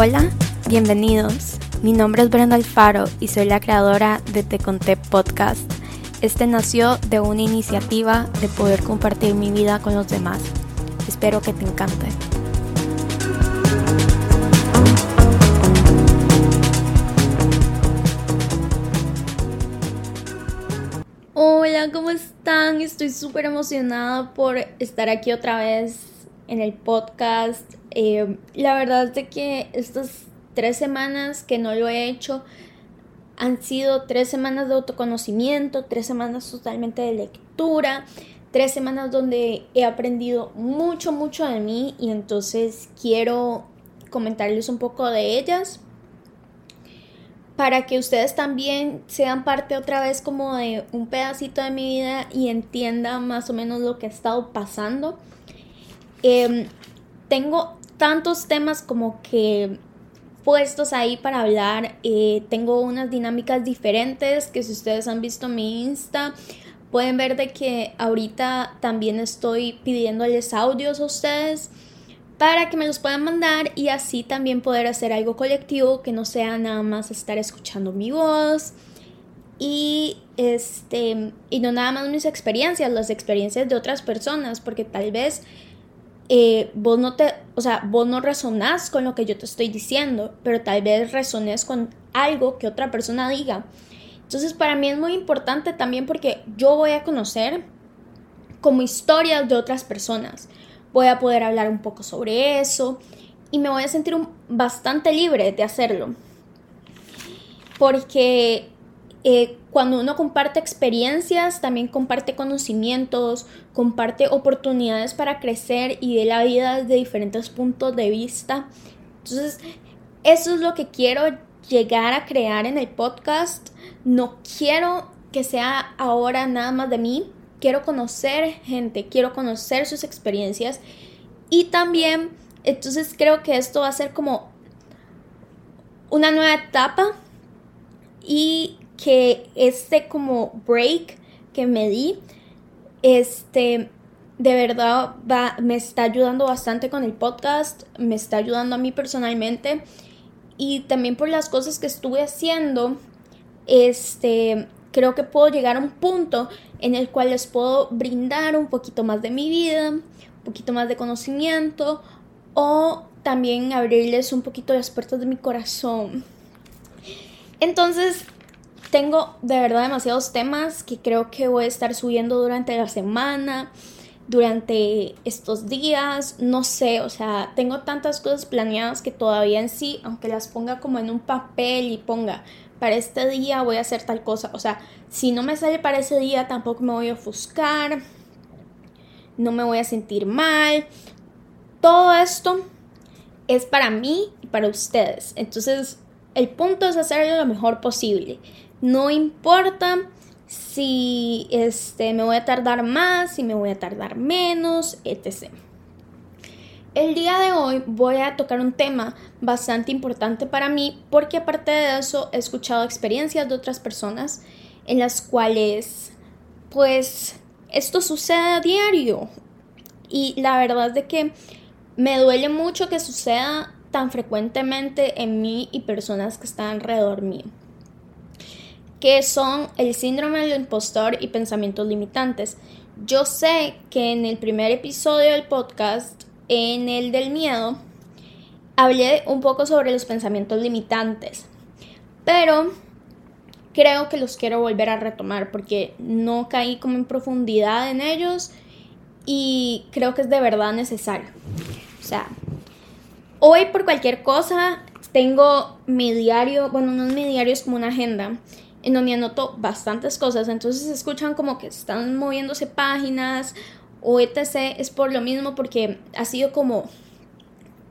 Hola, bienvenidos. Mi nombre es Brenda Alfaro y soy la creadora de Te Conté Podcast. Este nació de una iniciativa de poder compartir mi vida con los demás. Espero que te encante. Hola, ¿cómo están? Estoy súper emocionada por estar aquí otra vez en el podcast. Eh, la verdad es que estas tres semanas que no lo he hecho han sido tres semanas de autoconocimiento, tres semanas totalmente de lectura, tres semanas donde he aprendido mucho, mucho de mí y entonces quiero comentarles un poco de ellas para que ustedes también sean parte otra vez como de un pedacito de mi vida y entiendan más o menos lo que ha estado pasando. Em, tengo tantos temas como que puestos ahí para hablar. Eh, tengo unas dinámicas diferentes que si ustedes han visto mi Insta, pueden ver de que ahorita también estoy pidiéndoles audios a ustedes para que me los puedan mandar y así también poder hacer algo colectivo que no sea nada más estar escuchando mi voz y este y no nada más mis experiencias, las experiencias de otras personas, porque tal vez eh, vos no te, o sea, vos no resonás con lo que yo te estoy diciendo, pero tal vez resones con algo que otra persona diga. Entonces para mí es muy importante también porque yo voy a conocer como historias de otras personas. Voy a poder hablar un poco sobre eso y me voy a sentir bastante libre de hacerlo. Porque eh, cuando uno comparte experiencias, también comparte conocimientos, comparte oportunidades para crecer y de la vida desde diferentes puntos de vista. Entonces, eso es lo que quiero llegar a crear en el podcast. No quiero que sea ahora nada más de mí. Quiero conocer gente, quiero conocer sus experiencias. Y también, entonces creo que esto va a ser como una nueva etapa. Y que este como break que me di, este, de verdad va, me está ayudando bastante con el podcast, me está ayudando a mí personalmente y también por las cosas que estuve haciendo, este, creo que puedo llegar a un punto en el cual les puedo brindar un poquito más de mi vida, un poquito más de conocimiento o también abrirles un poquito las puertas de mi corazón. Entonces, tengo de verdad demasiados temas que creo que voy a estar subiendo durante la semana, durante estos días, no sé, o sea, tengo tantas cosas planeadas que todavía en sí, aunque las ponga como en un papel y ponga, para este día voy a hacer tal cosa, o sea, si no me sale para ese día tampoco me voy a ofuscar, no me voy a sentir mal, todo esto es para mí y para ustedes, entonces el punto es hacerlo lo mejor posible. No importa si este, me voy a tardar más, si me voy a tardar menos, etc. El día de hoy voy a tocar un tema bastante importante para mí porque aparte de eso he escuchado experiencias de otras personas en las cuales pues esto sucede a diario y la verdad es de que me duele mucho que suceda tan frecuentemente en mí y personas que están alrededor mío que son el síndrome del impostor y pensamientos limitantes. Yo sé que en el primer episodio del podcast, en el del miedo, hablé un poco sobre los pensamientos limitantes, pero creo que los quiero volver a retomar porque no caí como en profundidad en ellos y creo que es de verdad necesario. O sea, hoy por cualquier cosa tengo mi diario, bueno, no es mi diario, es como una agenda en donde anoto bastantes cosas, entonces escuchan como que están moviéndose páginas o etc. Es por lo mismo porque ha sido como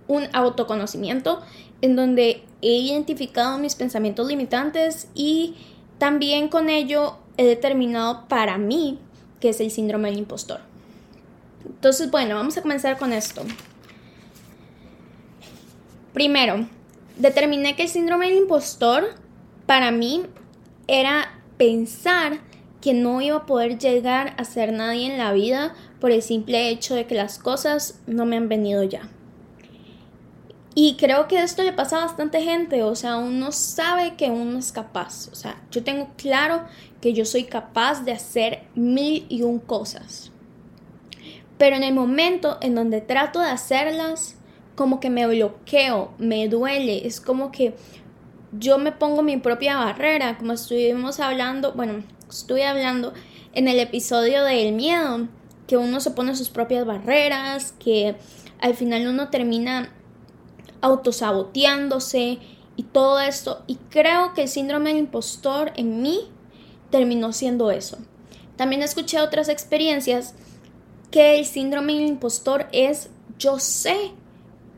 un autoconocimiento en donde he identificado mis pensamientos limitantes y también con ello he determinado para mí que es el síndrome del impostor. Entonces, bueno, vamos a comenzar con esto. Primero, determiné que el síndrome del impostor para mí era pensar que no iba a poder llegar a ser nadie en la vida por el simple hecho de que las cosas no me han venido ya. Y creo que esto le pasa a bastante gente, o sea, uno sabe que uno es capaz, o sea, yo tengo claro que yo soy capaz de hacer mil y un cosas. Pero en el momento en donde trato de hacerlas, como que me bloqueo, me duele, es como que yo me pongo mi propia barrera, como estuvimos hablando, bueno, estuve hablando en el episodio del miedo, que uno se pone sus propias barreras, que al final uno termina autosaboteándose y todo esto. Y creo que el síndrome del impostor en mí terminó siendo eso. También escuché otras experiencias que el síndrome del impostor es yo sé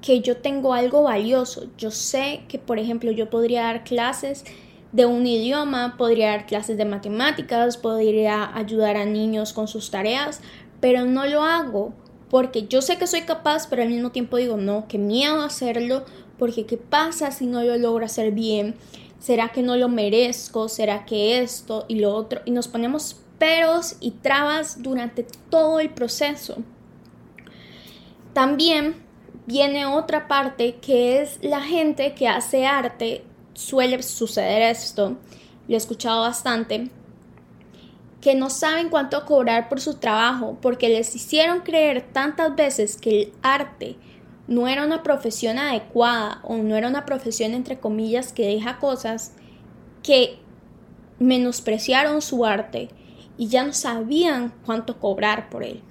que yo tengo algo valioso, yo sé que por ejemplo yo podría dar clases de un idioma, podría dar clases de matemáticas, podría ayudar a niños con sus tareas, pero no lo hago porque yo sé que soy capaz, pero al mismo tiempo digo, no, qué miedo hacerlo, porque qué pasa si no lo logro hacer bien, será que no lo merezco, será que esto y lo otro, y nos ponemos peros y trabas durante todo el proceso. También viene otra parte que es la gente que hace arte, suele suceder esto, lo he escuchado bastante, que no saben cuánto cobrar por su trabajo porque les hicieron creer tantas veces que el arte no era una profesión adecuada o no era una profesión entre comillas que deja cosas que menospreciaron su arte y ya no sabían cuánto cobrar por él.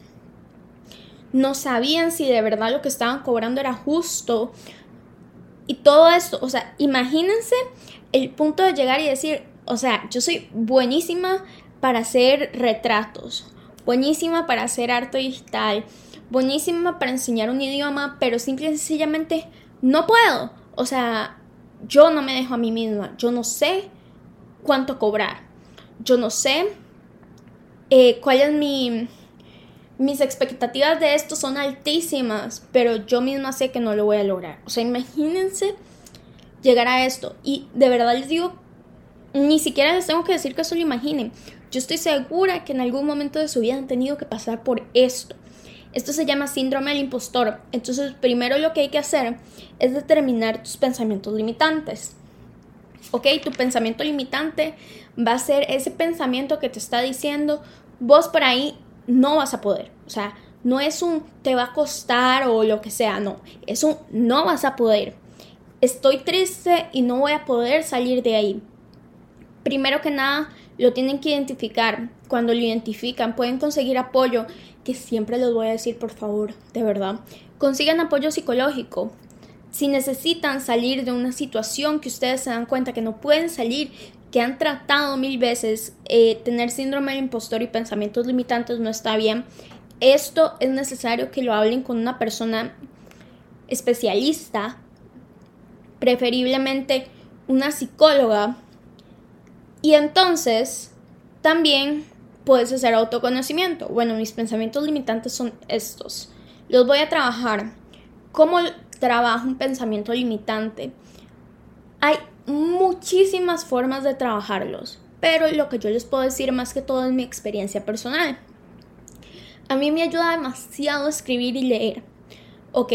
No sabían si de verdad lo que estaban cobrando era justo. Y todo esto, o sea, imagínense el punto de llegar y decir, o sea, yo soy buenísima para hacer retratos, buenísima para hacer arte digital, buenísima para enseñar un idioma, pero simple y sencillamente no puedo. O sea, yo no me dejo a mí misma, yo no sé cuánto cobrar, yo no sé eh, cuál es mi... Mis expectativas de esto son altísimas, pero yo misma sé que no lo voy a lograr. O sea, imagínense llegar a esto. Y de verdad les digo, ni siquiera les tengo que decir que eso lo imaginen. Yo estoy segura que en algún momento de su vida han tenido que pasar por esto. Esto se llama síndrome del impostor. Entonces, primero lo que hay que hacer es determinar tus pensamientos limitantes. ¿Ok? Tu pensamiento limitante va a ser ese pensamiento que te está diciendo, vos por ahí no vas a poder. O sea, no es un te va a costar o lo que sea, no. Es un no vas a poder. Estoy triste y no voy a poder salir de ahí. Primero que nada, lo tienen que identificar. Cuando lo identifican, pueden conseguir apoyo, que siempre les voy a decir, por favor, de verdad. Consigan apoyo psicológico. Si necesitan salir de una situación que ustedes se dan cuenta que no pueden salir, que han tratado mil veces, eh, tener síndrome del impostor y pensamientos limitantes no está bien. Esto es necesario que lo hablen con una persona especialista, preferiblemente una psicóloga y entonces también puedes hacer autoconocimiento. Bueno, mis pensamientos limitantes son estos. Los voy a trabajar. ¿Cómo trabajo un pensamiento limitante? Hay muchísimas formas de trabajarlos, pero lo que yo les puedo decir más que todo es mi experiencia personal. A mí me ayuda demasiado escribir y leer. Ok,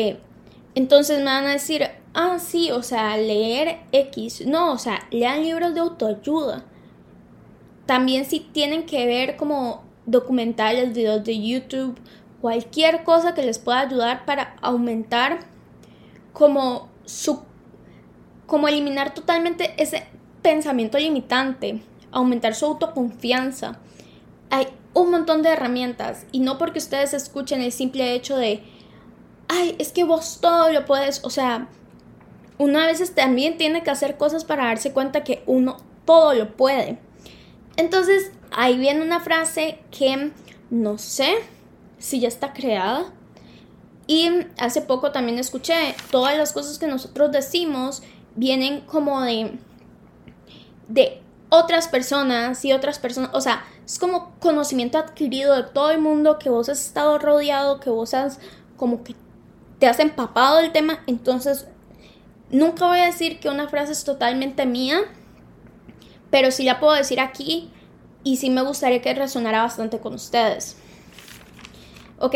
entonces me van a decir, ah, sí, o sea, leer X. No, o sea, lean libros de autoayuda. También si tienen que ver como documentales, videos de YouTube, cualquier cosa que les pueda ayudar para aumentar como su como eliminar totalmente ese pensamiento limitante, aumentar su autoconfianza. Hay un montón de herramientas y no porque ustedes escuchen el simple hecho de ay, es que vos todo lo puedes, o sea, uno a veces también tiene que hacer cosas para darse cuenta que uno todo lo puede. Entonces, ahí viene una frase que no sé si ya está creada. Y hace poco también escuché, todas las cosas que nosotros decimos vienen como de, de otras personas y otras personas, o sea, es como conocimiento adquirido de todo el mundo que vos has estado rodeado, que vos has como que te has empapado del tema, entonces nunca voy a decir que una frase es totalmente mía, pero sí la puedo decir aquí y sí me gustaría que resonara bastante con ustedes. Ok,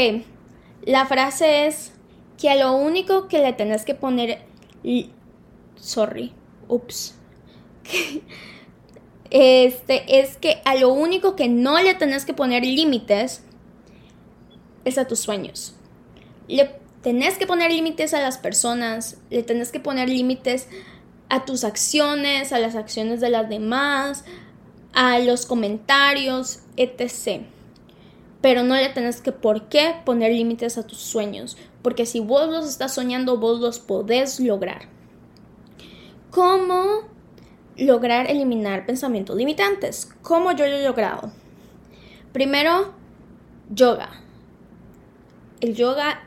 la frase es que a lo único que le tenés que poner sorry, ups. Este es que a lo único que no le tenés que poner límites es a tus sueños. Le tenés que poner límites a las personas, le tenés que poner límites a tus acciones, a las acciones de las demás, a los comentarios, etc. Pero no le tenés que por qué poner límites a tus sueños, porque si vos los estás soñando, vos los podés lograr. ¿Cómo lograr eliminar pensamientos limitantes? ¿Cómo yo lo he logrado? Primero, yoga. El yoga,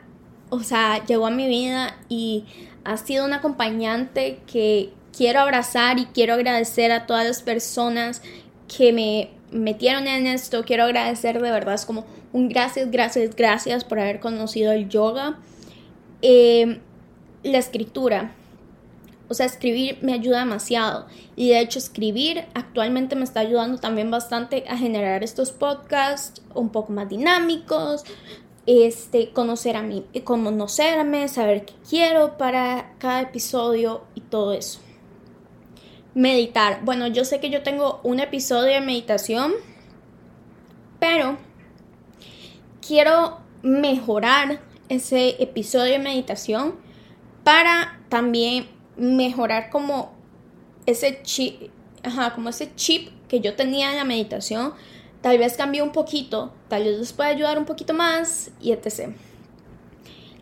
o sea, llegó a mi vida y ha sido un acompañante que quiero abrazar y quiero agradecer a todas las personas que me metieron en esto. Quiero agradecer de verdad, es como un gracias, gracias, gracias por haber conocido el yoga. Eh, la escritura. O sea, escribir me ayuda demasiado. Y de hecho, escribir actualmente me está ayudando también bastante a generar estos podcasts un poco más dinámicos, este, conocer a mí, conocerme, saber qué quiero para cada episodio y todo eso. Meditar. Bueno, yo sé que yo tengo un episodio de meditación, pero quiero mejorar ese episodio de meditación para también mejorar como ese chip, como ese chip que yo tenía en la meditación Tal vez cambie un poquito, tal vez les pueda ayudar un poquito más y etc.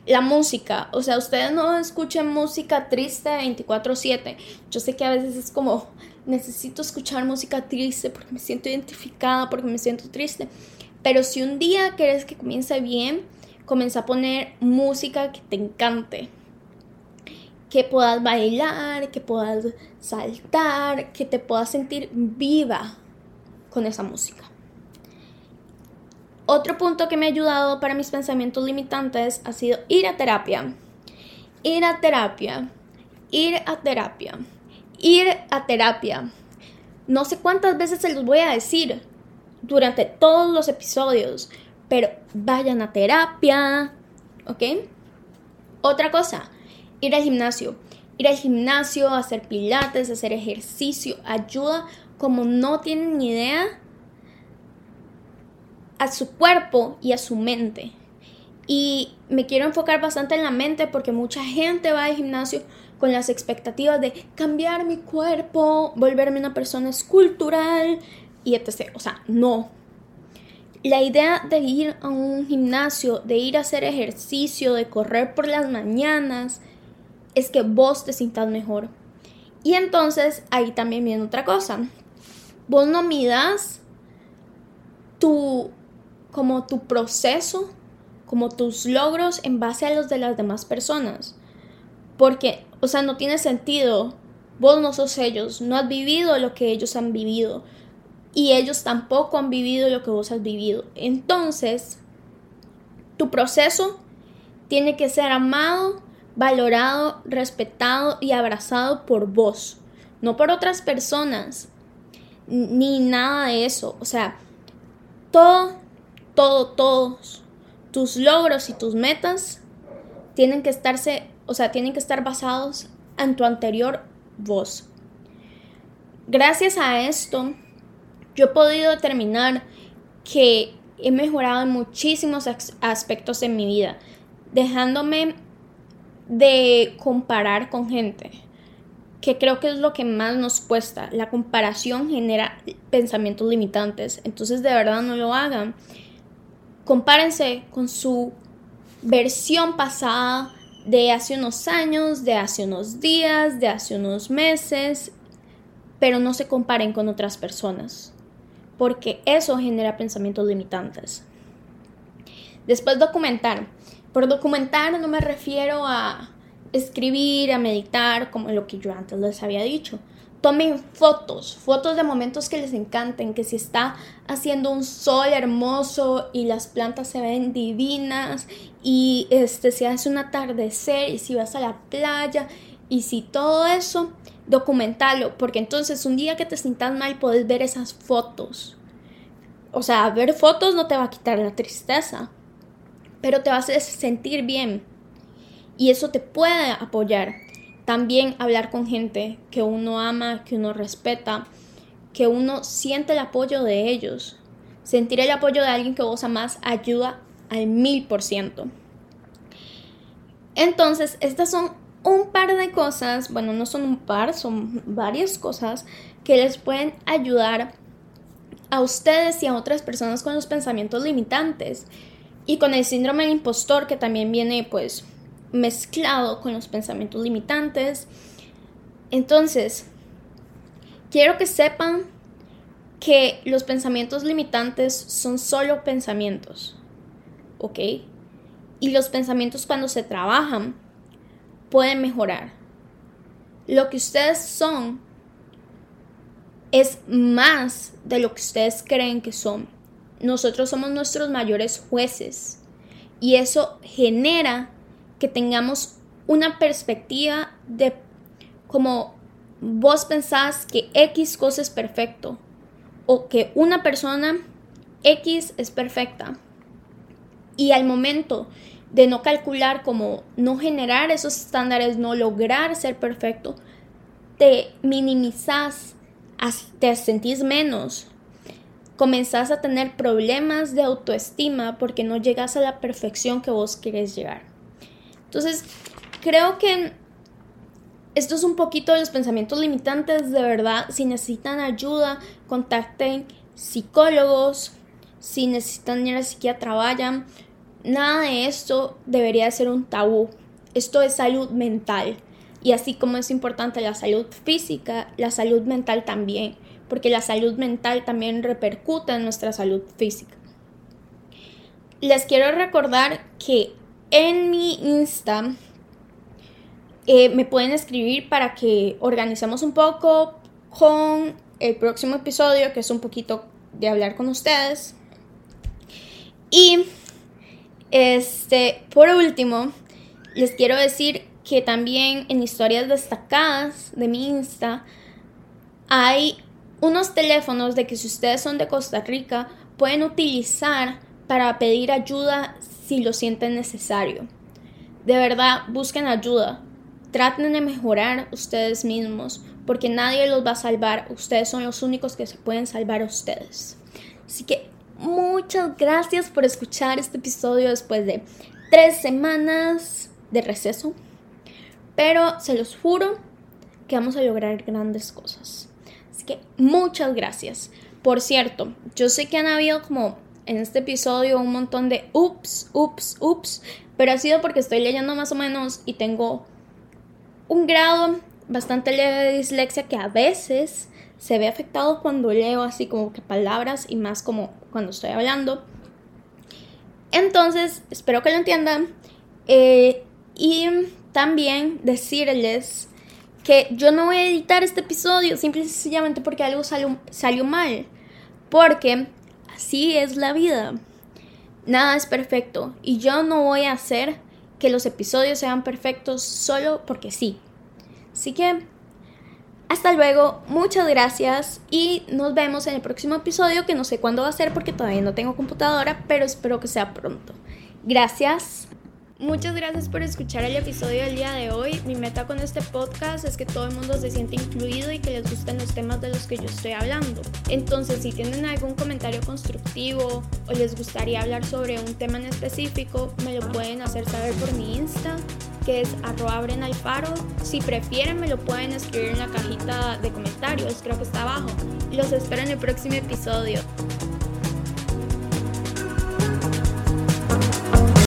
La música, o sea, ustedes no escuchen música triste 24/7. Yo sé que a veces es como, necesito escuchar música triste porque me siento identificada, porque me siento triste. Pero si un día quieres que comience bien, comienza a poner música que te encante. Que puedas bailar, que puedas saltar, que te puedas sentir viva con esa música. Otro punto que me ha ayudado para mis pensamientos limitantes ha sido ir a terapia. Ir a terapia. Ir a terapia. Ir a terapia. No sé cuántas veces se los voy a decir durante todos los episodios, pero vayan a terapia. ¿Ok? Otra cosa, ir al gimnasio. Ir al gimnasio, hacer pilates, hacer ejercicio, ayuda como no tienen ni idea a su cuerpo y a su mente. Y me quiero enfocar bastante en la mente porque mucha gente va al gimnasio con las expectativas de cambiar mi cuerpo, volverme una persona escultural y etc. O sea, no. La idea de ir a un gimnasio, de ir a hacer ejercicio, de correr por las mañanas, es que vos te sientas mejor. Y entonces ahí también viene otra cosa. Vos no midas tu como tu proceso, como tus logros en base a los de las demás personas. Porque, o sea, no tiene sentido. Vos no sos ellos, no has vivido lo que ellos han vivido. Y ellos tampoco han vivido lo que vos has vivido. Entonces, tu proceso tiene que ser amado, valorado, respetado y abrazado por vos, no por otras personas, ni nada de eso. O sea, todo todo, todos tus logros y tus metas tienen que estarse, o sea, tienen que estar basados en tu anterior voz. Gracias a esto, yo he podido determinar que he mejorado en muchísimos aspectos en mi vida, dejándome de comparar con gente, que creo que es lo que más nos cuesta. La comparación genera pensamientos limitantes, entonces de verdad no lo hagan compárense con su versión pasada de hace unos años, de hace unos días, de hace unos meses, pero no se comparen con otras personas, porque eso genera pensamientos limitantes. Después documentar. Por documentar no me refiero a escribir, a meditar, como lo que yo antes les había dicho, tomen fotos, fotos de momentos que les encanten, que si está haciendo un sol hermoso y las plantas se ven divinas y este se hace un atardecer y si vas a la playa y si todo eso, documentalo, porque entonces un día que te sientas mal puedes ver esas fotos. O sea, ver fotos no te va a quitar la tristeza, pero te vas a sentir bien y eso te puede apoyar también hablar con gente que uno ama, que uno respeta, que uno siente el apoyo de ellos. Sentir el apoyo de alguien que vos más ayuda al mil por ciento. Entonces, estas son un par de cosas, bueno, no son un par, son varias cosas que les pueden ayudar a ustedes y a otras personas con los pensamientos limitantes y con el síndrome del impostor que también viene pues mezclado con los pensamientos limitantes. Entonces, quiero que sepan que los pensamientos limitantes son solo pensamientos, ¿ok? Y los pensamientos cuando se trabajan pueden mejorar. Lo que ustedes son es más de lo que ustedes creen que son. Nosotros somos nuestros mayores jueces y eso genera que tengamos una perspectiva de como vos pensás que X cosa es perfecto o que una persona X es perfecta. Y al momento de no calcular como no generar esos estándares, no lograr ser perfecto, te minimizas, te sentís menos, comenzás a tener problemas de autoestima porque no llegas a la perfección que vos querés llegar. Entonces, creo que esto es un poquito de los pensamientos limitantes, de verdad, si necesitan ayuda, contacten psicólogos, si necesitan ir a psiquiatra, vayan. Nada de esto debería ser un tabú. Esto es salud mental. Y así como es importante la salud física, la salud mental también, porque la salud mental también repercute en nuestra salud física. Les quiero recordar que en mi Insta eh, me pueden escribir para que organicemos un poco con el próximo episodio, que es un poquito de hablar con ustedes. Y este, por último, les quiero decir que también en historias destacadas de mi Insta hay unos teléfonos de que si ustedes son de Costa Rica pueden utilizar para pedir ayuda si lo sienten necesario. De verdad, busquen ayuda. Traten de mejorar ustedes mismos porque nadie los va a salvar. Ustedes son los únicos que se pueden salvar a ustedes. Así que muchas gracias por escuchar este episodio después de tres semanas de receso. Pero se los juro que vamos a lograr grandes cosas. Así que muchas gracias. Por cierto, yo sé que han habido como en este episodio un montón de ups, ups, ups, pero ha sido porque estoy leyendo más o menos y tengo un grado bastante leve de dislexia que a veces se ve afectado cuando leo así como que palabras y más como cuando estoy hablando. Entonces, espero que lo entiendan. Eh, y también decirles que yo no voy a editar este episodio simple y sencillamente porque algo salió, salió mal. Porque así es la vida. Nada es perfecto. Y yo no voy a hacer que los episodios sean perfectos solo porque sí. Así que, hasta luego, muchas gracias y nos vemos en el próximo episodio que no sé cuándo va a ser porque todavía no tengo computadora, pero espero que sea pronto. Gracias. Muchas gracias por escuchar el episodio del día de hoy. Mi meta con este podcast es que todo el mundo se sienta incluido y que les gusten los temas de los que yo estoy hablando. Entonces, si tienen algún comentario constructivo o les gustaría hablar sobre un tema en específico, me lo pueden hacer saber por mi Insta, que es arroba alfaro. Si prefieren, me lo pueden escribir en la cajita de comentarios, creo que está abajo. Los espero en el próximo episodio.